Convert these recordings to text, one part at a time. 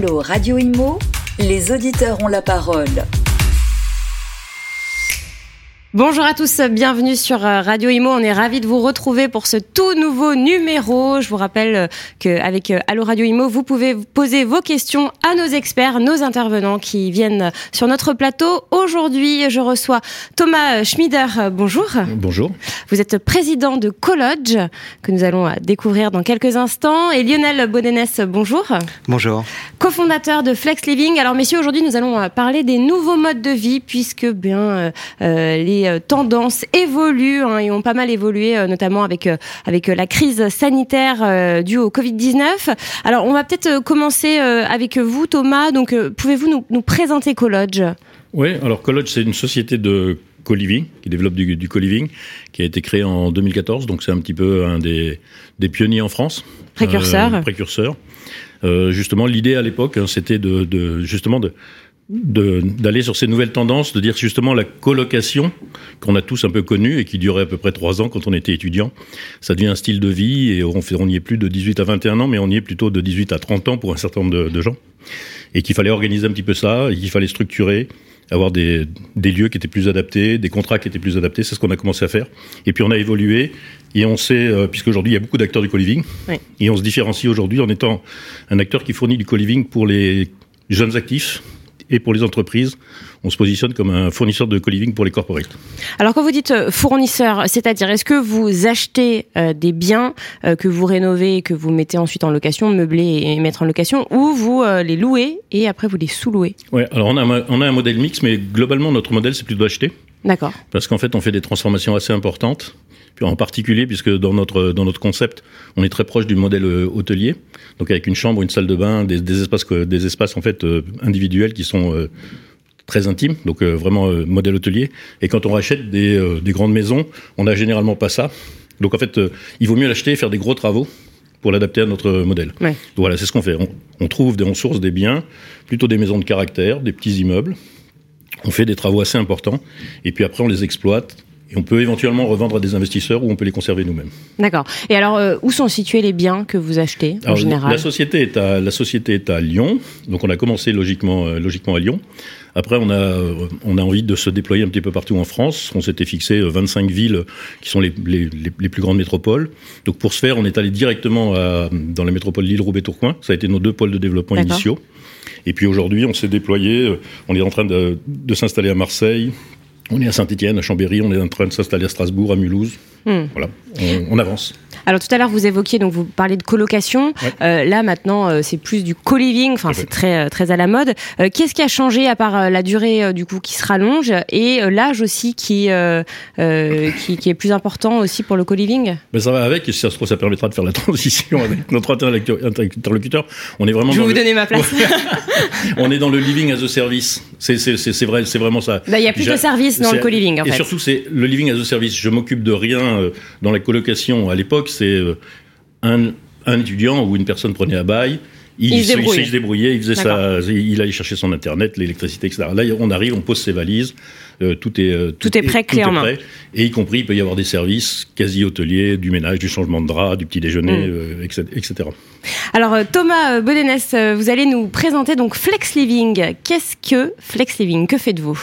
Allô Radio Imo, les auditeurs ont la parole. Bonjour à tous, bienvenue sur euh, Radio Imo. On est ravis de vous retrouver pour ce tout nouveau numéro. Je vous rappelle euh, qu'avec euh, Allo Radio Imo, vous pouvez poser vos questions à nos experts, nos intervenants qui viennent sur notre plateau. Aujourd'hui, je reçois Thomas Schmider. Bonjour. Bonjour. Vous êtes président de Collodge, que nous allons découvrir dans quelques instants. Et Lionel Bodenès, bonjour. Bonjour. Cofondateur de Flex Living. Alors messieurs, aujourd'hui, nous allons parler des nouveaux modes de vie puisque bien les euh, tendances évoluent hein, et ont pas mal évolué, euh, notamment avec euh, avec la crise sanitaire due au Covid-19. Alors, on va peut-être commencer avec vous, Thomas. Donc, pouvez-vous nous, présenter Collodge Oui, alors Collodge, c'est une société de co-living, qui développe du, du co-living, qui a été créé en 2014. Donc, c'est un petit peu un des, des pionniers en France. Précurseur. précurseur. justement, l'idée à l'époque, hein, c'était de, de, justement de d'aller sur ces nouvelles tendances, de dire justement la colocation qu'on a tous un peu connue et qui durait à peu près trois ans quand on était étudiant. Ça devient un style de vie et on, fait, on y est plus de 18 à 21 ans, mais on y est plutôt de 18 à 30 ans pour un certain nombre de, gens. Et qu'il fallait organiser un petit peu ça, et qu'il fallait structurer, avoir des, des, lieux qui étaient plus adaptés, des contrats qui étaient plus adaptés. C'est ce qu'on a commencé à faire. Et puis on a évolué et on sait, euh, puisqu'aujourd'hui il y a beaucoup d'acteurs du co-living, et on se différencie aujourd'hui en étant un acteur qui fournit du co-living pour les jeunes actifs, et pour les entreprises, on se positionne comme un fournisseur de co-living pour les corporates. Alors quand vous dites euh, fournisseur, c'est-à-dire est-ce que vous achetez euh, des biens euh, que vous rénovez et que vous mettez ensuite en location, meubler et mettre en location, ou vous les louez et après vous les sous-louez? Oui, alors on a, un, on a un modèle mix, mais globalement notre modèle c'est plutôt d'acheter. D'accord. Parce qu'en fait on fait des transformations assez importantes en particulier puisque dans notre dans notre concept, on est très proche du modèle euh, hôtelier, donc avec une chambre, une salle de bain, des, des espaces des espaces en fait euh, individuels qui sont euh, très intimes, donc vraiment modèle hôtelier. Et quand on rachète des, des grandes maisons, on n'a généralement pas ça. Donc en fait, il vaut mieux l'acheter et faire des gros travaux pour l'adapter à notre modèle. Ouais. Donc voilà, c'est ce qu'on fait. On, on trouve, des, on source des biens, plutôt des maisons de caractère, des petits immeubles. On fait des travaux assez importants et puis après on les exploite et on peut éventuellement revendre à des investisseurs ou on peut les conserver nous-mêmes. D'accord. Et alors, euh, où sont situés les biens que vous achetez en général la société, est à, la société est à Lyon. Donc on a commencé logiquement, euh, logiquement à Lyon. Après, on a, euh, on a envie de se déployer un petit peu partout en France. On s'était fixé 25 villes qui sont les, les, les, plus grandes métropoles. Donc pour ce faire, on est allé directement à, dans la métropole Lille, Roubaix, Tourcoing. Ça a été nos deux pôles de développement initiaux. Et puis aujourd'hui, on s'est déployé. On est en train de, de s'installer à Marseille, on est à Saint-Etienne, à Chambéry, on est en train de s'installer à Strasbourg, à Mulhouse. Hmm. Voilà, on, avance. Alors tout à l'heure vous évoquiez donc vous parlez de colocation. Euh, là maintenant euh, c'est plus du co-living. Enfin c'est très euh, très à la mode. Qu'est-ce qui a changé à part la durée du coup qui se rallonge et l'âge aussi qui, qui, qui est plus important aussi pour le co-living? Ben, ça va avec et si ça se trouve ça permettra de faire la transition avec notre interlocuteur. On est vraiment. Je vais vous donner ma place. on est dans le living as a service. C'est vrai c'est vraiment ça. Ben, il y a plus de services dans le co-living. En et surtout c'est le living as a service. Je m'occupe de rien dans la colocation à l'époque c'est euh, un, étudiant ou une personne prenait à bail. Il, se, débrouillait, il faisait ça, il allait chercher son internet, l'électricité, etc. Là, on arrive, on pose ses valises, euh, tout est euh, tout, est prêt, clairement. et y compris il peut y avoir des services quasi hôteliers, du ménage, du changement de drap, du petit déjeuner, mm. etc., Alors Thomas Bodenès, vous allez nous présenter donc Flex Living. Qu'est-ce que Flex Living? Que faites-vous?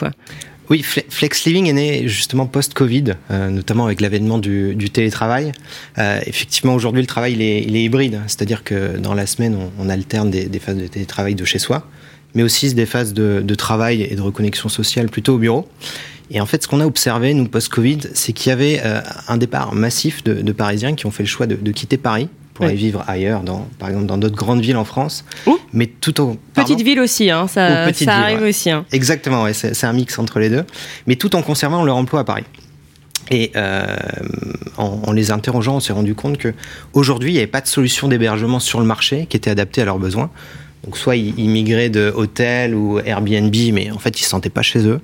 Oui, Flex Living est né justement post-Covid, euh, notamment avec l'avènement du, télétravail. Euh, effectivement, aujourd'hui, le travail il est, hybride, c'est-à-dire que dans la semaine, on, alterne des, phases de télétravail de chez soi, mais aussi des phases de, travail et de reconnexion sociale plutôt au bureau. Et en fait, ce qu'on a observé, nous, post-Covid, c'est qu'il y avait euh, un départ massif de, Parisiens qui ont fait le choix de quitter Paris pour aller vivre ailleurs, dans, par exemple dans d'autres grandes villes en France. mais tout au petite ville aussi, hein, ça, ça arrive aussi. Hein. Exactement, ouais, c'est un mix entre les deux, mais tout en conservant leur emploi à Paris. Et euh, en, les interrogeant, on s'est rendu compte que aujourd'hui, il n'y avait pas de solution d'hébergement sur le marché qui était adaptée à leurs besoins. Donc soit ils, migraient de hôtel ou Airbnb, mais en fait ils se sentaient pas chez eux.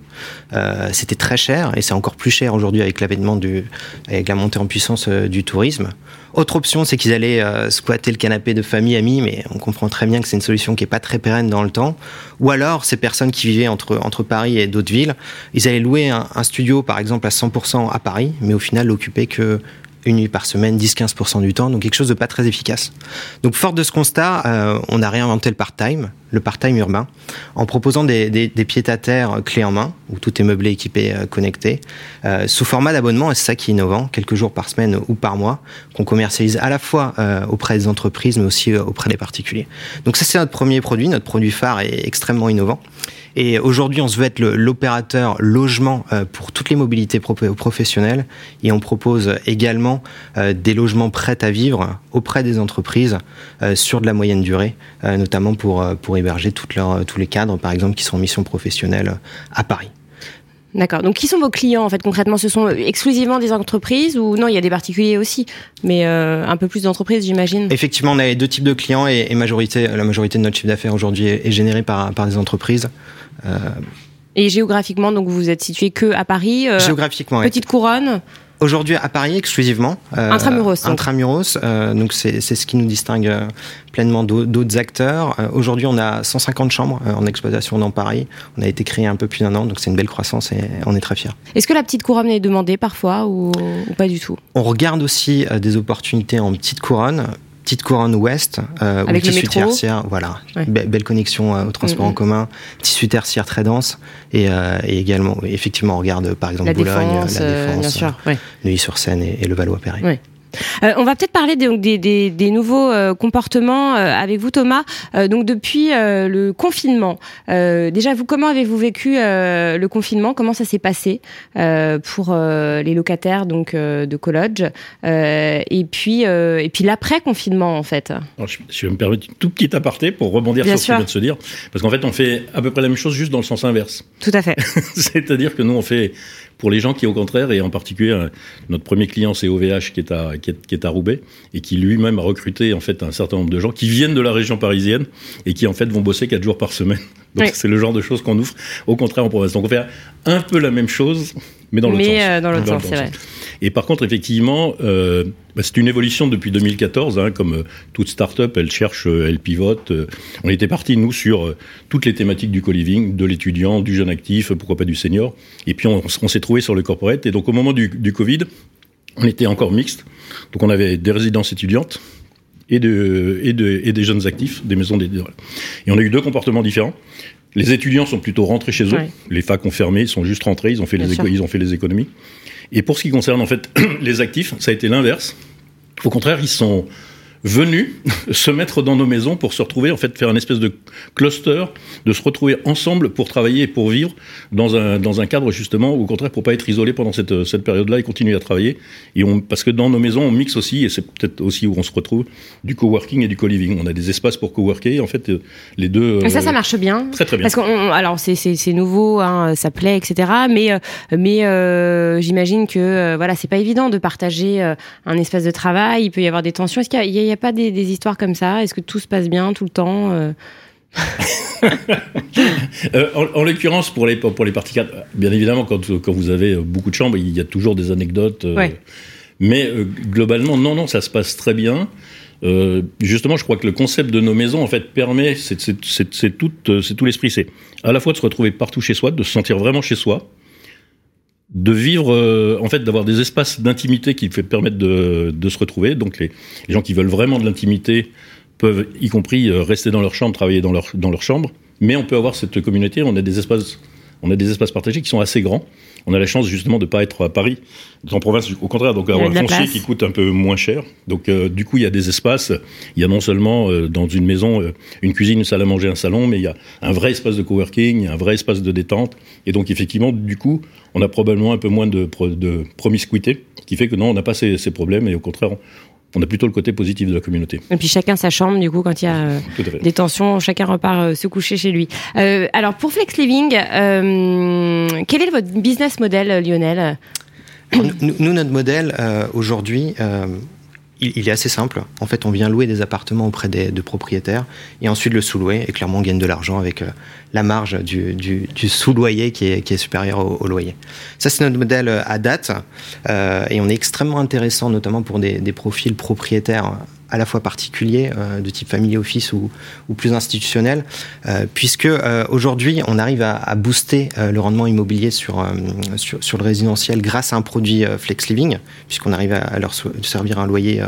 Euh, c'était très cher et c'est encore plus cher aujourd'hui avec l'avènement du, avec la montée en puissance euh, du tourisme. Autre option, c'est qu'ils allaient euh, squatter le canapé de famille, amis, mais on comprend très bien que c'est une solution qui est pas très pérenne dans le temps. Ou alors, ces personnes qui vivaient entre, entre Paris et d'autres villes, ils allaient louer un, studio, par exemple, à 100% à Paris, mais au final, l'occuper que une nuit par semaine, 10-15% du temps, donc quelque chose de pas très efficace. Donc fort de ce constat, euh, on a réinventé le part-time, le part-time urbain, en proposant des, pieds-à-terre clés en main, où tout est meublé, équipé, euh, connecté, euh, sous format d'abonnement, et c'est ça qui est innovant, quelques jours par semaine ou par mois, qu'on commercialise à la fois auprès des entreprises, mais aussi auprès des particuliers. Donc ça c'est notre premier produit, notre produit phare est extrêmement innovant. Et aujourd'hui, on se veut être l'opérateur logement euh, pour toutes les mobilités pro professionnelles. Et on propose également euh, des logements prêts à vivre auprès des entreprises euh, sur de la moyenne durée, notamment pour, pour héberger toutes leurs, tous les cadres, par exemple, qui sont en mission professionnelle à Paris. D'accord. Donc, qui sont vos clients en fait concrètement? Ce sont exclusivement des entreprises ou non Il y a des particuliers aussi, mais euh, un peu plus d'entreprises, j'imagine? Effectivement, on a deux types de clients et, et majorité, la majorité de notre chiffre d'affaires aujourd'hui est, est générée par, par des entreprises. Euh... Et géographiquement, donc vous êtes situé que à Paris. Euh, géographiquement, petite couronne. Aujourd'hui à Paris exclusivement. Euh, intramuros. Donc. Intramuros. Euh, donc c'est ce qui nous distingue euh, pleinement d'autres acteurs. Euh, Aujourd'hui, on a 150 chambres euh, en exploitation dans Paris. On a été créé un peu plus d'un an, donc c'est une belle croissance et on est très fiers. Est-ce que la petite couronne est demandée parfois ou, ou pas du tout? On regarde aussi euh, des opportunités en petite couronne petite couronne ouest, euh, Avec ou tissu métro. tertiaire, voilà, ouais. be belle connexion euh, au transport en commun, tissu tertiaire très dense, et, euh, et également, effectivement, on regarde par exemple la Boulogne, défense, la Défense, ouais. Neuilly-sur-Seine et, et, le Valois-Perret. Ouais. Euh, on va peut-être parler des, des, des, des nouveaux euh, comportements euh, avec vous, Thomas. donc depuis le confinement, déjà vous, comment avez-vous vécu le confinement? Comment ça s'est passé pour les locataires donc de college Et puis et puis l'après confinement en fait. Alors, je, je, vais me permettre une tout petite aparté pour rebondir Bien sur ce qui vient de se dire, parce qu'en fait on fait à peu près la même chose juste dans le sens inverse. Tout à fait. C'est-à-dire que nous on fait pour les gens qui, au contraire, et en particulier, notre premier client, c'est OVH, qui est à, qui est, qui est à Roubaix, et qui lui-même a recruté, en fait, un certain nombre de gens qui viennent de la région parisienne et qui, en fait, vont bosser quatre jours par semaine. Donc, oui. c'est le genre de choses qu'on ouvre, au contraire, en province. Donc, on fait un peu la même chose, mais dans l'autre mais sens. Euh, dans l'autre sens, c'est vrai. Et par contre, effectivement, euh, bah, c'est une évolution depuis 2014. Hein, comme euh, toute start-up, elle cherche, euh, elle pivote. on était parti nous sur euh, toutes les thématiques du co-living, de l'étudiant, du jeune actif, pourquoi pas du senior. Et puis on, on s'est trouvé sur le corporate. Et donc au moment du, du Covid, on était encore mixte. Donc on avait des résidences étudiantes et, de, et, de, et des jeunes actifs, des maisons des. Et on a eu deux comportements différents. Les étudiants sont plutôt rentrés chez eux. Ouais. Les facs ont fermé, ils sont juste rentrés, ils ont fait, les, éco ils ont fait les économies. Et pour ce qui concerne en fait les actifs, ça a été l'inverse. Au contraire, ils sont venus se mettre dans nos maisons pour se retrouver, en fait, faire une espèce de cluster, de se retrouver ensemble pour travailler et pour vivre dans un, dans un cadre justement, au contraire, pour pas être isolés pendant cette, cette période-là et continuer à travailler. Et on, parce que dans nos maisons, on mixe aussi, et c'est peut-être aussi où on se retrouve, du coworking et du co-living. On a des espaces pour coworker, en fait, les deux. Et ça, ça marche bien. Très très bien. Parce qu'on, alors c'est, c'est, nouveau, hein, ça plaît, etc. Mais, mais euh, j'imagine que euh, voilà, c'est pas évident de partager euh, un espace de travail. Il peut y avoir des tensions. Est-ce qu'il y a, il y a pas des, des, histoires comme ça? Est-ce que tout se passe bien tout le temps euh... euh, en, en l'occurrence, pour les, pour les parties 4, bien évidemment, quand, quand vous avez beaucoup de chambres, il y a toujours des anecdotes. Euh, ouais. Mais euh, globalement, non, non, ça se passe très bien. Euh, justement, je crois que le concept de nos maisons, en fait, permet, c'est tout, tout l'esprit, c'est à la fois de se retrouver partout chez soi, de se sentir vraiment chez soi, de vivre, euh, en fait, d'avoir des espaces d'intimité qui permettre de, de, se retrouver. Donc, les, les gens qui veulent vraiment de l'intimité peuvent, y compris, euh, rester dans leur chambre, travailler dans leur, dans leur chambre. Mais on peut avoir cette communauté, on a des espaces, on a des espaces partagés qui sont assez grands. On a la chance justement de ne pas être à Paris, en province au contraire, donc avoir un foncier place. qui coûte un peu moins cher. Donc euh, du coup, il y a des espaces. Il y a non seulement euh, dans une maison euh, une cuisine, une salle à manger, un salon, mais il y a un vrai espace de coworking, un vrai espace de détente. Et donc effectivement, du coup, on a probablement un peu moins de, de promiscuité, ce qui fait que non, on n'a pas ces, ces, problèmes et au contraire, on a plutôt le côté positif de la communauté. Et puis chacun sa chambre, du coup, quand il y a euh, des tensions, chacun repart euh, se coucher chez lui. Euh, alors, pour Flex Living, euh, quel est votre business model, Lionel? Nous, nous, notre modèle, aujourd'hui, il, est assez simple. En fait, on vient louer des appartements auprès des, de propriétaires et ensuite le sous-louer. Et clairement, on gagne de l'argent avec la marge du, du, sous-loyer qui est, qui est supérieur au, loyer. Ça, c'est notre modèle à date. Euh, et on est extrêmement intéressant, notamment pour des profils propriétaires à la fois particuliers, de type family office ou, ou plus institutionnel, puisque aujourd'hui, on arrive à, à booster le rendement immobilier sur, sur, sur, le résidentiel grâce à un produit Flex Living, puisqu'on arrive à, leur servir un loyer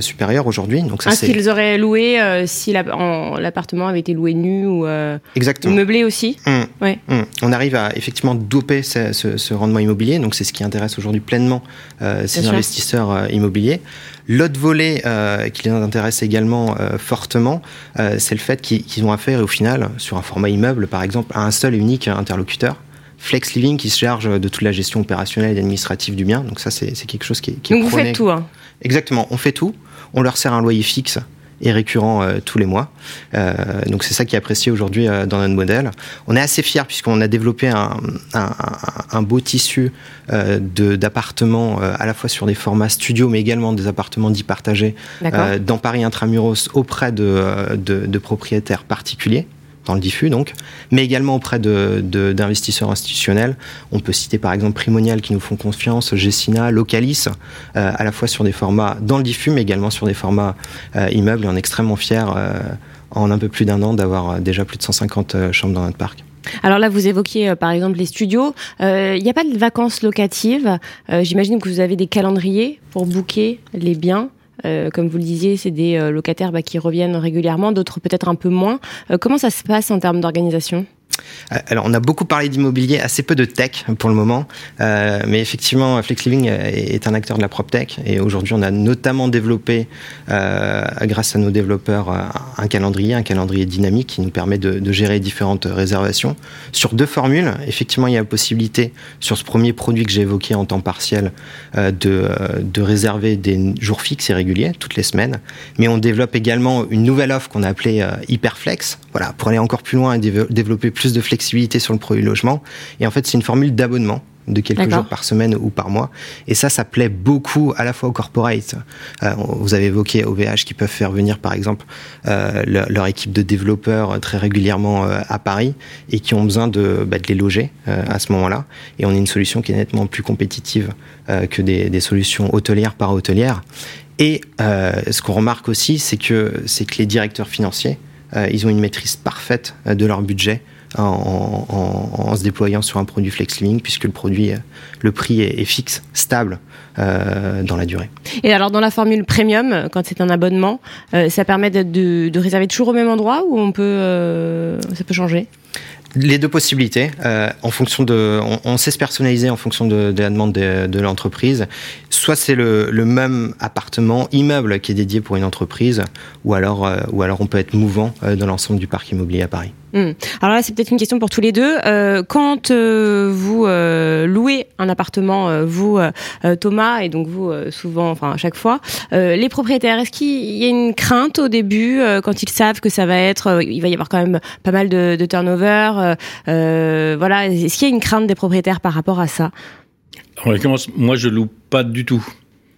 supérieur aujourd'hui. Donc ça, ce qu'ils auraient loué si l'appartement avait été loué nu ou, meublé aussi mmh. Ouais. Mmh. On arrive à effectivement doper ce, ce, rendement immobilier, donc c'est ce qui intéresse aujourd'hui pleinement euh, ces investisseurs euh, immobiliers. L'autre volet euh, qui les intéresse également euh, fortement, euh, c'est le fait qu'ils ont affaire au final, sur un format immeuble par exemple, à un seul et unique interlocuteur. Flex Living qui se charge de toute la gestion opérationnelle et administrative du bien. Donc ça, c'est quelque chose qui est... Qui donc vous faites tout. Hein. Exactement, on fait tout. On leur sert un loyer fixe et récurrent euh, tous les mois. Euh, donc c'est ça qui est apprécié aujourd'hui euh, dans notre modèle. On est assez fiers puisqu'on a développé un, un, un beau tissu d'appartements à la fois sur des formats studio mais également des appartements dits partagés dans Paris intramuros auprès de, de, de propriétaires particuliers dans le diffus donc, mais également auprès d'investisseurs institutionnels. On peut citer par exemple Primonial qui nous font confiance, Gessina, Localis, euh, à la fois sur des formats dans le diffus, mais également sur des formats euh, immeubles. Et on est extrêmement fiers euh, en un peu plus d'un an d'avoir déjà plus de 150 chambres dans notre parc. Alors là, vous évoquiez par exemple les studios. Il n'y a pas de vacances locatives. J'imagine que vous avez des calendriers pour booker les biens. Euh, comme vous le disiez, c'est des euh, locataires bah, qui reviennent régulièrement, d'autres peut-être un peu moins. Euh, comment ça se passe en termes d'organisation? Alors, on a beaucoup parlé d'immobilier, assez peu de tech pour le moment, euh, mais effectivement, Flex Living est un acteur de la prop tech. Et aujourd'hui, on a notamment développé, euh, grâce à nos développeurs, un calendrier, un calendrier dynamique qui nous permet de, gérer différentes réservations. Sur deux formules, effectivement, il y a la possibilité, sur ce premier produit que j'ai évoqué en temps partiel, euh, de, de réserver des jours fixes et réguliers toutes les semaines, mais on développe également une nouvelle offre qu'on a appelée euh, Hyperflex, voilà, pour aller encore plus loin et développer plus de flexibilité sur le produit logement. Et en fait, c'est une formule d'abonnement de quelques jours par semaine ou par mois. Et ça, ça plaît beaucoup à la fois aux corporates. Euh, vous avez évoqué OVH qui peuvent faire venir, par exemple, euh, leur, équipe de développeurs euh, très régulièrement euh, à Paris et qui ont besoin de, bah, de les loger à ce moment-là. Et on est une solution qui est nettement plus compétitive que des, des, solutions hôtelières par hôtelière. Et ce qu'on remarque aussi, c'est que, c'est que les directeurs financiers, ils ont une maîtrise parfaite de leur budget en, se déployant sur un produit flex living puisque le produit, euh, le prix est, fixe, stable euh, dans la durée. Et alors dans la formule premium, quand c'est un abonnement, euh, ça permet de, de, de, réserver toujours au même endroit ou on peut, ça peut changer? Les deux possibilités, euh, en fonction de, on, on, sait se personnaliser en fonction de, de la demande de, de l'entreprise. Soit c'est le, le, même appartement, immeuble qui est dédié pour une entreprise, ou alors, euh, ou alors on peut être mouvant euh, dans l'ensemble du parc immobilier à Paris. Mmh. Alors là, c'est peut-être une question pour tous les deux. Euh, quand euh, vous euh, louez un appartement, vous, Thomas, et donc vous, souvent, enfin à chaque fois, les propriétaires, est-ce qu'il y a une crainte au début quand ils savent que ça va être, il va y avoir quand même pas mal de, turnover, voilà, est-ce qu'il y a une crainte des propriétaires par rapport à ça? Moi, je loue pas du tout.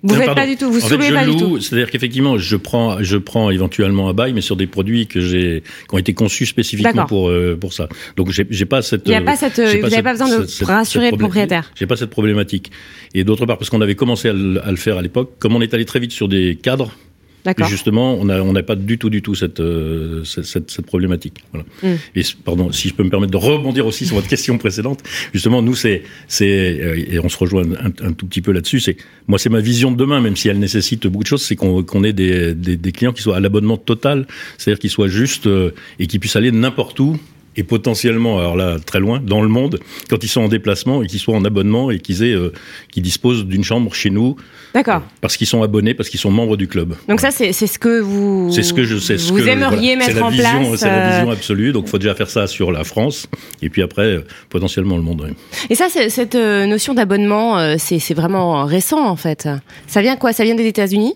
Vous ne faites pas du tout, vous soulevez pas du tout. C'est-à-dire qu'effectivement, je prends, je prends éventuellement à bail, mais sur des produits que j'ai, qui ont été conçus spécifiquement pour euh, pour ça. Donc j'ai, pas cette. Il n'y a pas cette. Vous n'avez pas besoin de rassurer le propriétaire. J'ai pas cette problématique. Et d'autre part, parce qu'on avait commencé à le, à le faire à l'époque, comme on est allé très vite sur des cadres, et justement, on n'a on pas du tout, du tout cette, euh, cette, cette, problématique. Voilà. Mm. Et pardon, si je peux me permettre de rebondir aussi sur votre question précédente, justement, nous, c'est, c'est euh, et on se rejoint un, un tout petit peu là-dessus. C'est moi, c'est ma vision de demain, même si elle nécessite beaucoup de choses, c'est qu'on qu'on ait des, des, des, clients qui soient à l'abonnement total, c'est-à-dire qu'ils soient juste euh, et qui puissent aller n'importe où et potentiellement, alors là, très loin, dans le monde, quand ils sont en déplacement et qu'ils soient en abonnement et qu'ils aient, euh, qu'ils disposent d'une chambre chez nous. D'accord. parce qu'ils sont abonnés, parce qu'ils sont membres du club. Donc ça, c'est ce que vous. C'est ce que je sais. Ce vous que, aimeriez mettre en vision, place. C'est la vision euh, absolue. Donc, il faut déjà faire ça sur la France, et puis après, euh, potentiellement le monde. Et ça, cette notion d'abonnement, c'est vraiment récent en fait. Ça vient quoi? Ça vient des États-Unis?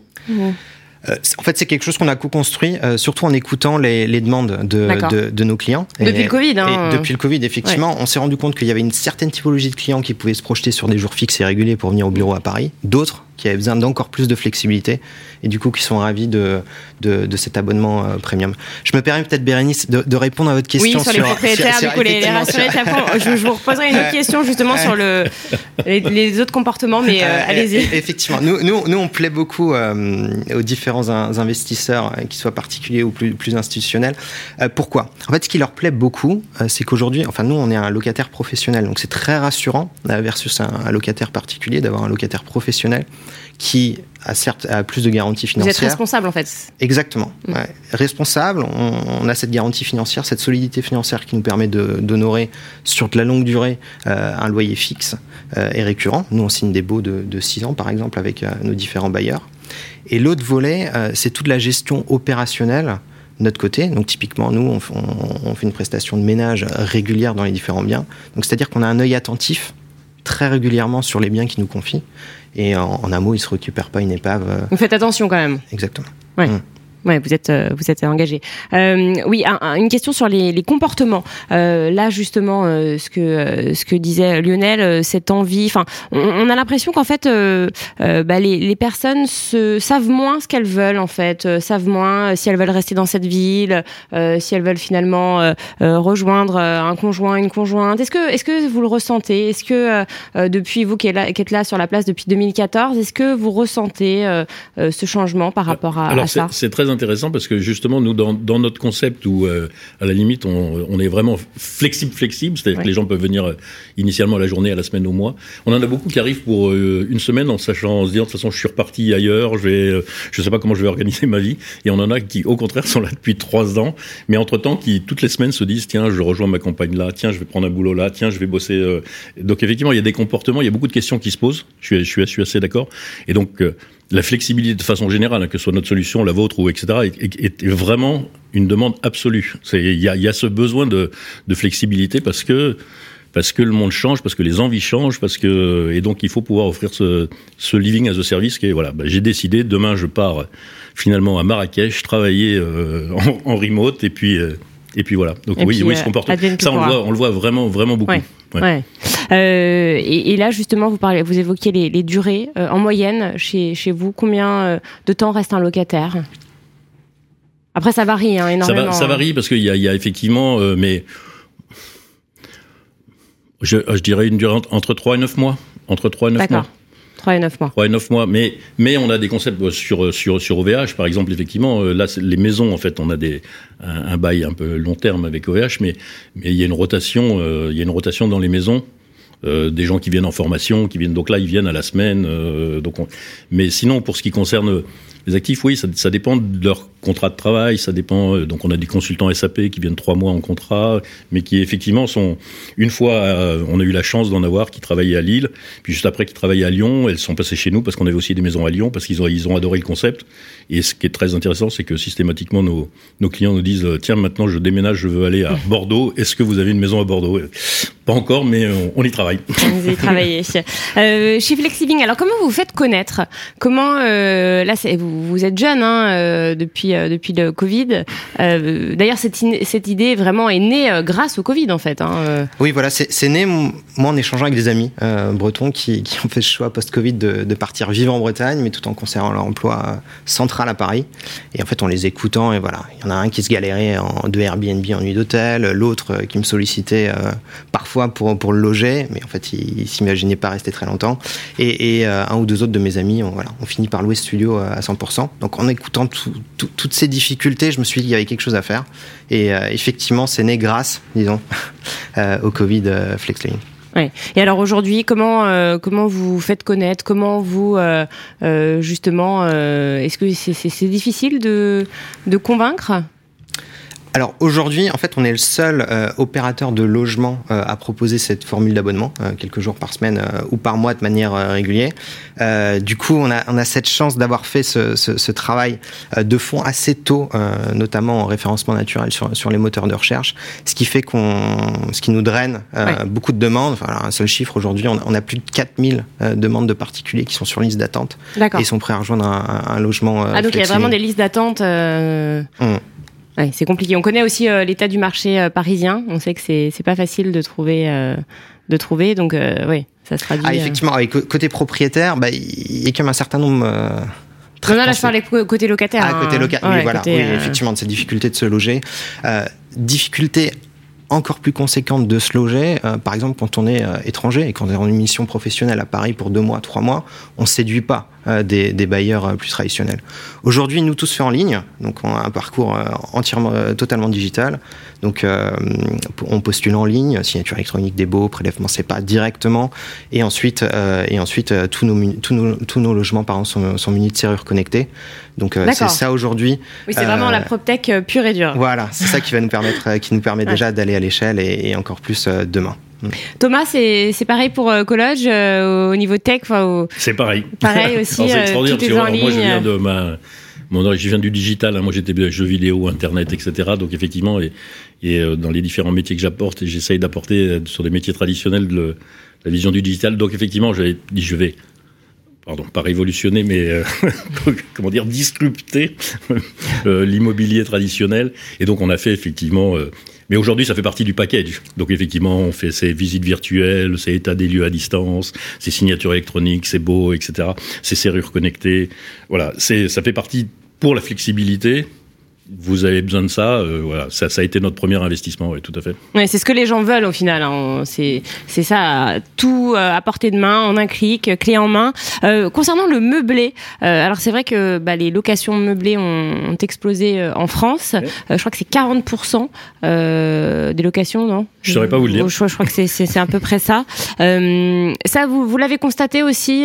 Euh, en fait, c'est quelque chose qu'on a co-construit, euh, surtout en écoutant les, les demandes de, de, de, nos clients. Depuis le Covid. Hein. Et depuis le Covid, effectivement, ouais. on s'est rendu compte qu'il y avait une certaine typologie de clients qui pouvaient se projeter sur des jours fixes et réguliers pour venir au bureau à Paris. D'autres qui avaient besoin d'encore plus de flexibilité et du coup qui sont ravis de, de, de cet abonnement euh, premium. Je me permets peut-être, Bérénice, de, de, répondre à votre question. Oui, sur, les propriétaires, du coup, les, les rassurer. je, je, vous reposerai une autre question justement sur le, les, les autres comportements, mais euh, allez-y. Effectivement, nous, nous, nous, on plaît beaucoup euh, aux différents investisseurs, qu'ils soient particuliers ou plus, plus institutionnels. pourquoi? En fait, ce qui leur plaît beaucoup, c'est qu'aujourd'hui, enfin, nous, on est un locataire professionnel, donc c'est très rassurant versus un, un locataire particulier d'avoir un locataire professionnel qui a certes a plus de garanties financières. Vous êtes responsable en fait. Exactement. Mm. Ouais. Responsable, on, on, a cette garantie financière, cette solidité financière qui nous permet d'honorer sur de la longue durée euh, un loyer fixe euh, et récurrent. Nous, on signe des baux de, de 6 ans par exemple avec euh, nos différents bailleurs. Et l'autre volet, c'est toute la gestion opérationnelle de notre côté. Donc typiquement, nous, on, on, on fait une prestation de ménage régulière dans les différents biens. Donc c'est-à-dire qu'on a un œil attentif très régulièrement sur les biens qu'ils nous confient. Et en, en un mot, ils ne se récupèrent pas une épave. Euh... Vous faites attention quand même. Exactement. Ouais. Mmh. Ouais, vous êtes euh, vous êtes engagé. Euh, oui, un, un, une question sur les, les comportements. Euh, là, justement, euh, ce que euh, ce que disait Lionel, euh, cette envie. Enfin, on, on, a l'impression qu'en fait, bah, les, les personnes se, savent moins ce qu'elles veulent. En fait, savent moins si elles veulent rester dans cette ville, si elles veulent finalement rejoindre un conjoint, une conjointe. Est-ce que est-ce que vous le ressentez? Est-ce que depuis vous qui êtes, là, qui êtes là sur la place depuis 2014, est-ce que vous ressentez ce changement par rapport à, Alors, à ça? C'est très intéressant parce que justement, nous, dans, dans notre concept où, euh, à la limite, on, on, est vraiment flexible, flexible, c'est-à-dire ouais. que les gens peuvent venir euh, initialement à la journée, à la semaine, au mois. On en a beaucoup qui arrivent pour euh, une semaine en sachant, en se disant, de toute façon, je suis reparti ailleurs, je vais, euh, je sais pas comment je vais organiser ma vie. Et on en a qui, au contraire, sont là depuis trois ans, mais entre-temps, qui, toutes les semaines, se disent, tiens, je rejoins ma compagne là, tiens, je vais prendre un boulot là, tiens, je vais bosser. Donc, effectivement, il y a des comportements, il y a beaucoup de questions qui se posent. Je suis, je suis, je suis assez d'accord. Et donc, la flexibilité de façon générale, hein, que ce soit notre solution, la vôtre ou etc., est, vraiment une demande absolue. Il y a, y a, ce besoin de, flexibilité parce que parce que le monde change, parce que les envies changent, parce que et donc il faut pouvoir offrir ce, living as a service qui est voilà. Bah, J'ai décidé demain je pars finalement à Marrakech travailler euh, en, en, remote et puis euh, et puis voilà. Donc et oui, puis, oui, ce comportement. Ça, on le voit, on le voit vraiment, vraiment beaucoup. Ouais. Ouais. ouais. Euh, et, et, là, justement, vous parlez, vous évoquiez les, les durées. Euh, en moyenne, chez, chez vous, combien euh, de temps reste un locataire? Après, ça varie hein, énormément. Ça, va, ça varie parce qu'il y, y, a effectivement, euh, mais je, je, dirais une durée entre 3 et 9 mois. Entre 3 et 9 mois. 3 et 9 mois. 3 et 9 mois. Mais, mais on a des concepts sur, sur, sur OVH, par exemple, effectivement. Là, les maisons, en fait, on a des, un, bail un peu long terme avec OVH, mais, mais il y a une rotation, euh, il y a une rotation dans les maisons. Euh, des gens qui viennent en formation, qui viennent donc là, ils viennent à la semaine. Euh, donc, on... mais sinon, pour ce qui concerne les actifs, oui, ça, ça, dépend de leur contrat de travail, ça dépend. Euh, donc, on a des consultants SAP qui viennent trois mois en contrat, mais qui effectivement sont une fois, euh, on a eu la chance d'en avoir qui travaillaient à Lille, puis juste après qui travaillaient à Lyon, elles sont passées chez nous parce qu'on avait aussi des maisons à Lyon parce qu'ils ont ils ont adoré le concept. Et ce qui est très intéressant, c'est que systématiquement nos nos clients nous disent tiens maintenant je déménage, je veux aller à Bordeaux. Est-ce que vous avez une maison à Bordeaux? Pas encore, mais on, on y travaille. Vous y travaillez. euh, chez Flexiving, alors comment vous vous faites connaître? Comment euh, là vous, vous, êtes jeune hein, euh, depuis euh, depuis le Covid. Euh, d'ailleurs cette, cette idée vraiment est née euh, grâce au Covid en fait. Hein. Oui voilà c'est né moi en échangeant avec des amis bretons qui, qui, ont fait le choix post-Covid de, de, partir vivre en Bretagne mais tout en conservant leur emploi central à Paris. Et en fait en les écoutant et voilà il y en a un qui se galérait en deux Airbnb en nuit d'hôtel, l'autre qui me sollicitait parfois pour le loger mais en fait il, il s'imaginait pas rester très longtemps. Et, euh, un ou deux autres de mes amis, on, voilà, finit par louer ce studio à 100%. Donc en écoutant tout, tout, toutes ces difficultés, je me suis dit qu'il y avait quelque chose à faire. Et euh, effectivement, c'est né grâce, disons, euh, au Covid euh, FlexLink. Ouais. Et alors aujourd'hui, comment euh, comment vous faites connaître? Comment vous euh, euh, justement Est-ce que c'est difficile de convaincre? Alors aujourd'hui, en fait, on est le seul euh, opérateur de logement euh, à proposer cette formule d'abonnement, euh, quelques jours par semaine ou par mois de manière régulière. du coup, on a, on a cette chance d'avoir fait ce, ce, ce, travail de fond assez tôt, notamment en référencement naturel sur, sur les moteurs de recherche, ce qui fait qu'on, ce qui nous draine beaucoup de demandes. Enfin, alors, un seul chiffre aujourd'hui, on, on, a plus de 4000 demandes de particuliers qui sont sur liste d'attente et sont prêts à rejoindre un, un logement. ah donc il y a vraiment des listes d'attente. Mmh. Ouais, c'est compliqué. On connaît aussi euh, l'état du marché euh, parisien. On sait que c'est c'est pas facile de trouver euh, de trouver. Donc, oui, ça se traduit. Ah, effectivement, avec côté propriétaire, bah, il y a quand même un certain nombre. non, non, là, je parlais côté locataire. Ah, côté hein. locataire, oui, voilà. oui, effectivement, de cette difficulté de se loger. difficulté encore plus conséquente de se loger. Euh, par exemple, quand on est euh, étranger et quand on est en mission professionnelle à Paris pour deux mois, trois mois, on séduit pas des, des, bailleurs plus traditionnels. Aujourd'hui, nous tous fait en ligne, donc on a un parcours entièrement, totalement digital. Donc, on postule en ligne, signature électronique des baux, prélèvement pas directement, et ensuite, et ensuite tous, nos, tous, nos, tous nos logements par sont, sont munis de serrures connectées. Donc c'est ça aujourd'hui. Oui, c'est vraiment la PropTech pure et dure. Voilà, c'est ça qui va nous permettre, qui nous permet déjà d'aller à l'échelle et, encore plus euh, demain. Mm. Thomas, c'est pareil pour euh, College euh, au niveau tech C'est pareil. Pareil aussi. c'est Moi, je viens de ma. Mon, je viens du digital, hein. moi j'étais jeux vidéo, internet, etc. Donc effectivement, et, et dans les différents métiers que j'apporte, j'essaye d'apporter sur des métiers traditionnels de, la vision du digital. Donc effectivement, j'avais dit je vais pardon, pas révolutionner, mais euh, comment dire, disrupter euh, l'immobilier traditionnel. Et donc on a fait effectivement. Euh, mais aujourd'hui, ça fait partie du package. Donc effectivement, on fait ces visites virtuelles, ces états des lieux à distance, ces signatures électroniques, c'est beau, etc. Ces serrures connectées. Voilà, ça fait partie pour la flexibilité vous avez besoin de ça, euh, voilà, ça, ça, a été notre premier investissement, oui, tout à fait. Ouais, c'est ce que les gens veulent au final. Hein. C'est, ça, tout euh, à portée de main, en un clic, clé en main. Euh, concernant le meublé, euh, alors c'est vrai que bah, les locations meublées ont, ont explosé en France. je crois que c'est 40% des locations, non? Je ne saurais pas vous le dire. Je, je crois que c'est, à peu près ça. ça, vous, vous l'avez constaté aussi,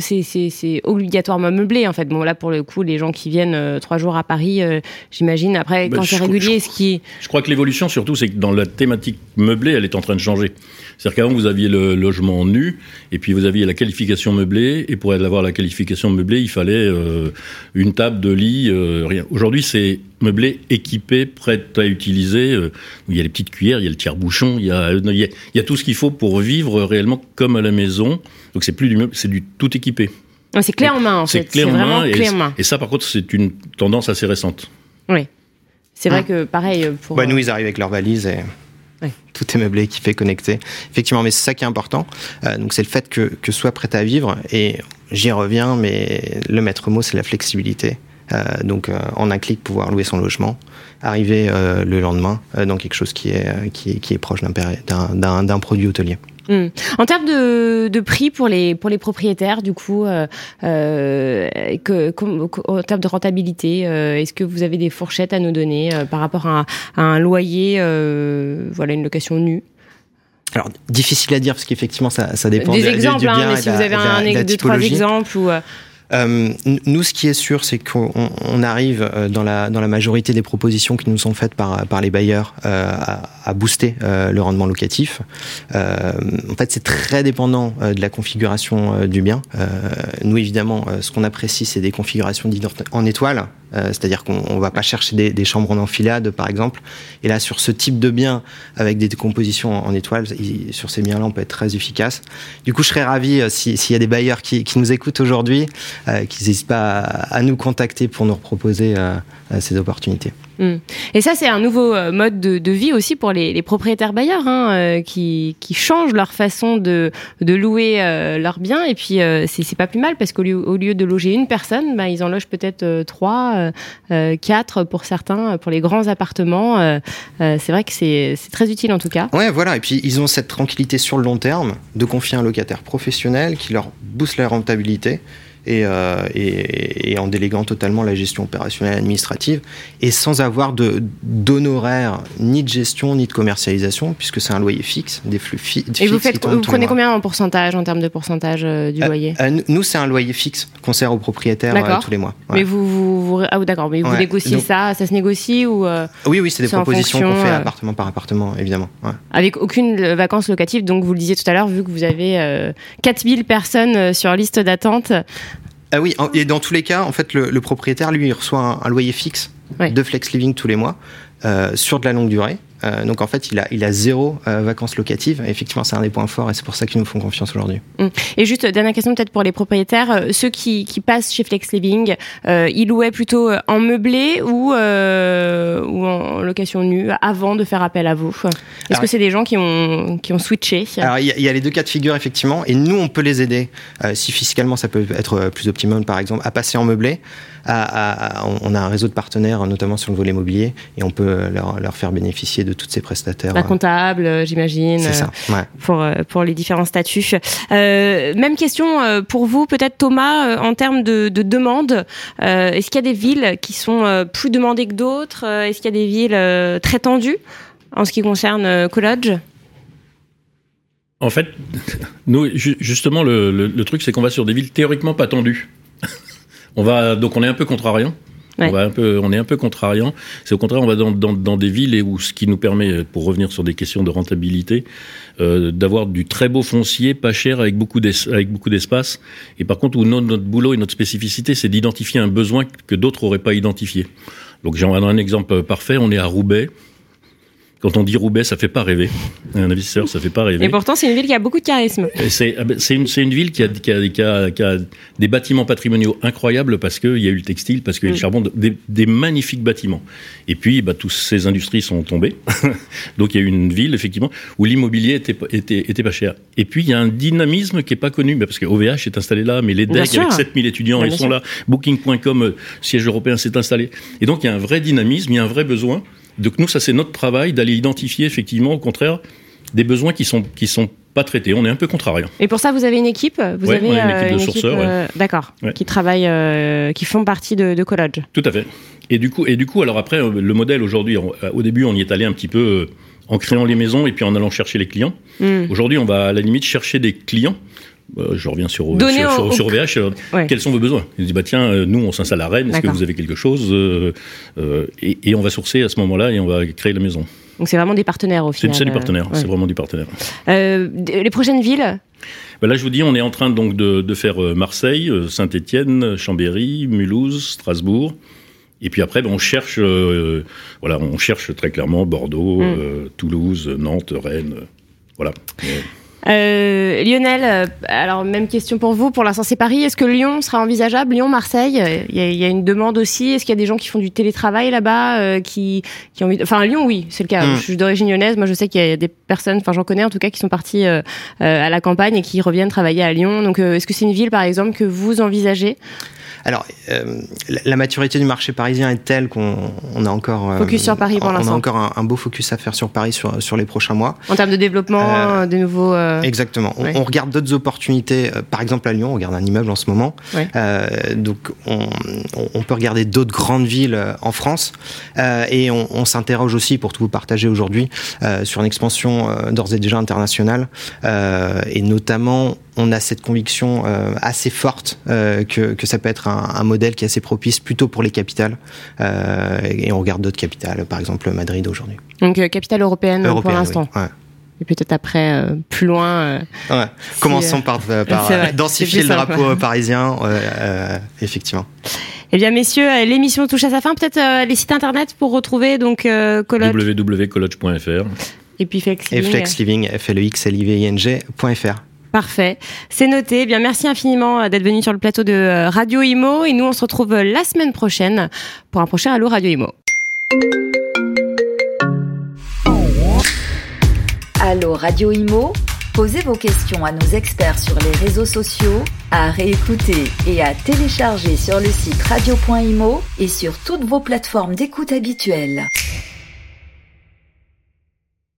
c'est obligatoirement meublé en fait. Bon là pour le coup, les gens qui viennent trois jours à Paris euh, j'imagine. Après, ben, quand c'est régulier, je, ce qui. Je crois que l'évolution, surtout, c'est que dans la thématique meublée, elle est en train de changer. C'est-à-dire qu'avant, vous aviez le logement nu, et puis vous aviez la qualification meublée, et pour avoir la qualification meublée, il fallait euh, une table, de lit, euh, rien. Aujourd'hui, c'est meublé, équipé, prêt à utiliser. il y a les petites cuillères, il y a le tiers-bouchon, il, y a, il y a tout ce qu'il faut pour vivre réellement comme à la maison. Donc c'est plus du meuble, c'est du tout équipé. C'est clé en main, en fait. C'est clé en main. Et ça, par contre, c'est une tendance assez récente. Oui. C'est vrai que, pareil, pour. Bah, nous, ils arrivent avec leurs valises et. Tout est meublé, qui fait connecté. Effectivement, mais c'est ça qui est important. Euh, donc, c'est le fait que, que soit prêt à vivre. Et j'y reviens, mais le maître mot, c'est la flexibilité. Euh, donc, euh, en un clic, pouvoir louer son logement, arriver le lendemain dans quelque chose qui est, qui est, qui est proche d'un produit hôtelier. Hmm. En termes de, de, prix pour les pour les propriétaires, du coup, euh, euh, que, en termes de rentabilité, euh, est-ce que vous avez des fourchettes à nous donner par rapport à, à un loyer, voilà, une location nue? Alors difficile à dire parce qu'effectivement ça, ça dépend des exemples, du, hein, bien mais si vous avez un, deux trois exemples ou euh, nous, ce qui est sûr, c'est qu'on arrive euh, dans la, majorité des propositions qui nous sont faites par, les bailleurs euh, à, à, booster le rendement locatif. en fait, c'est très dépendant de la configuration du bien. nous, évidemment, ce qu'on apprécie, c'est des configurations en étoile. Euh, c'est-à-dire qu'on ne va pas chercher des, chambres en enfilade, par exemple. Et là, sur ce type de bien, avec des décompositions en étoiles, sur ces biens-là, on peut être très efficace. Du coup, je serais ravi, euh, s'il y a des bailleurs qui, nous écoutent aujourd'hui, euh, qu'ils n'hésitent pas à, nous contacter pour nous proposer ces opportunités. Et ça, c'est un nouveau euh, mode de, vie aussi pour les, propriétaires bailleurs hein, euh, qui, changent leur façon de, louer euh, leurs biens. Et puis, c'est pas plus mal parce qu'au lieu, de loger une personne, bah, ils en logent peut-être trois, quatre pour certains, pour les grands appartements. c'est vrai que c'est très utile en tout cas. Ouais, voilà. Et puis, ils ont cette tranquillité sur le long terme de confier un locataire professionnel qui leur booste la rentabilité euh, et, et, en déléguant totalement la gestion opérationnelle administrative et sans avoir d'honoraires ni de gestion ni de commercialisation puisque c'est un loyer fixe, des flux fixes. Et vous, faites, vous prenez combien en pourcentage en termes de pourcentage euh, du euh, loyer? Nous c'est un loyer fixe qu'on sert aux propriétaires tous les mois. Mais vous, vous, ah d'accord, mais vous négociez ça, ça se négocie ou Oui oui c'est des propositions qu'on fait appartement par appartement évidemment. Avec aucune vacances locatives donc vous le disiez tout à l'heure vu que vous avez 4000 personnes sur liste d'attente. Ah oui, et dans tous les cas, en fait, le, propriétaire, lui, il reçoit un, loyer fixe de flex living tous les mois euh, sur de la longue durée. Euh, donc en fait, il a, il a zéro euh, vacances locatives. Effectivement, c'est un des points forts et c'est pour ça qu'ils nous font confiance aujourd'hui. Hum. Et juste, dernière question peut-être pour les propriétaires. Euh, ceux qui, qui passent chez Flex Living, euh, ils louaient plutôt en meublé ou, euh, ou en location nue avant de faire appel à vous? Est-ce que c'est des gens qui ont, qui ont switché? Alors il y, a- il y a les deux cas de figure effectivement, et nous on peut les aider euh, si fiscalement ça peut être euh, plus optimum par exemple à passer en meublé. À, à- à- on- a un réseau de partenaires notamment sur le volet immobilier et on peut leur, leur faire bénéficier de tous ces prestataires. La euh, comptable, euh, j'imagine. C'est ça. Ouais. pour euh, pour les différents statuts. Euh, même question euh, pour vous, peut-être Thomas, euh, en termes de, de demande. Euh, Est-ce qu'il y a des villes qui sont euh, plus demandées que d'autres Euh, Est-ce qu'il y a des villes euh, très tendues en ce qui concerne euh, Collodge? En fait, nous, ju- justement, le, le- le truc, c'est qu'on va sur des villes théoriquement pas tendues. On va, donc on est un peu contrariant. Ouais. On, va un peu, on est un peu contrariant. C'est au contraire, on va dans, dans, dans des villes et où ce qui nous permet, pour revenir sur des questions de rentabilité, euh, d'avoir du très beau foncier, pas cher, avec beaucoup d'espace. Et par contre, où notre, notre boulot et notre spécificité, c'est d'identifier un besoin que d'autres n'auraient pas identifié. Donc j'en donne un exemple parfait. On est à Roubaix. Quand on dit Roubaix, ça fait pas rêver. Un investisseur, ça fait pas rêver. Et pourtant, c'est une ville qui a beaucoup de charisme. C'est ah ben, c'est une, ville qui a, qui, a, qui, a, qui a des bâtiments patrimoniaux incroyables parce qu'il y a eu le textile, parce qu'il y a eu le Mm. charbon, des, des magnifiques bâtiments. Et puis, bah, toutes ces industries sont tombées. Donc, il y a eu une ville, effectivement, où l'immobilier était, pas- était, était pas cher. Et puis, il y a un dynamisme qui est pas connu, parce que OVH est installé là, mais les DEC, avec 7000 étudiants, Bien ils sont sûr. là. Booking.com, euh, siège européen, s'est installé. Et donc, il y a un vrai dynamisme, il y a un vrai besoin. Donc, nous, ça, c'est notre travail d'aller identifier, effectivement, au contraire, des besoins qui sont, qui sont pas traités. On est un peu contrariant. Et pour ça, vous avez une équipe? Vous Ouais, avez on a une euh, équipe de sourceurs, ouais. euh, D'accord. Ouais. Qui travaillent, euh, qui font partie de, de Collodge. Tout à fait. Et du coup, et du coup, alors après, euh, le modèle aujourd'hui, on- euh, au début, on y est allé un petit peu euh, en créant les maisons et puis en allant chercher les clients. Hmm. Aujourd'hui, on va à la limite chercher des clients. Euh, je reviens sur, Donner sur, au- sur, euh, Ouais. Quels sont vos besoins Ils disent bah tiens, euh, nous on s'installe à Rennes. Est-ce que vous avez quelque chose Euh, et, et on va sourcer à ce moment-là et on va créer la maison. Donc c'est vraiment des partenaires au final. c'est du euh, partenaire. ouais. C'est vraiment du partenaire. Euh, d- les prochaines villes Ben là, je vous dis, on est en train donc de, de faire Marseille, Saint-Étienne, Chambéry, Mulhouse, Strasbourg. Et puis après, ben, on cherche, euh, voilà, on cherche très clairement Bordeaux, Mm. Toulouse, Nantes, Rennes, voilà. Euh, Lionel, euh, alors même question pour vous. Pour l'instant, c'est Paris. Est-ce que Lyon sera envisageable? Lyon, Marseille? Il y, a, il y a une demande aussi. Est-ce qu'il y a des gens qui font du télétravail là-bas, euh, qui, qui ont envie de- Enfin, Lyon, oui, c'est le cas. Mm. Je suis d'origine lyonnaise. Moi, je sais qu'il y a des personnes, enfin, j'en connais en tout cas, qui sont partis euh, euh, à la campagne et qui reviennent travailler à Lyon. Donc, euh, est-ce que c'est une ville, par exemple, que vous envisagez? Alors, euh, la, maturité du marché parisien est telle qu'on on a encore euh, Focus sur Paris pour on- On l'instant. a encore un, un beau focus à faire sur Paris sur, sur les prochains mois. en termes de développement, Euh, de nouveaux euh, Exactement. On, Ouais. on regarde d'autres opportunités. euh, par exemple, à Lyon, on regarde un immeuble en ce moment. Ouais. Euh, donc, on, on- peut regarder d'autres grandes villes en France. Euh, et on, on s'interroge aussi, pour tout vous partager aujourd'hui, euh, sur une expansion euh, d'ores et déjà internationale. Euh, et notamment, on a cette conviction euh, assez forte euh, que, que ça peut être un, un modèle qui est assez propice plutôt pour les capitales. Euh, et on regarde d'autres capitales, par exemple Madrid aujourd'hui. donc euh, capitale européenne pour l'instant. oui. Ouais. Et peut-être après, euh, plus loin. euh, Ouais. Commençons par, par C'est vrai, densifier le simple. drapeau parisien, euh, euh, effectivement. Eh bien, messieurs, l'émission touche à sa fin. Peut-être euh, les sites internet pour retrouver donc euh, www.collodge.fr. et puis Flex Et Living. Flex Living, f l e x l i v i n g.fr. Parfait, c'est noté. Eh bien, merci infiniment euh, d'être venu sur le plateau de euh, Radio Imo et nous on se retrouve euh, la semaine prochaine pour un prochain Allo Radio Imo. Allô Radio Imo Posez vos questions à nos experts sur les réseaux sociaux, à réécouter et à télécharger sur le site radio.imo et sur toutes vos plateformes d'écoute habituelles.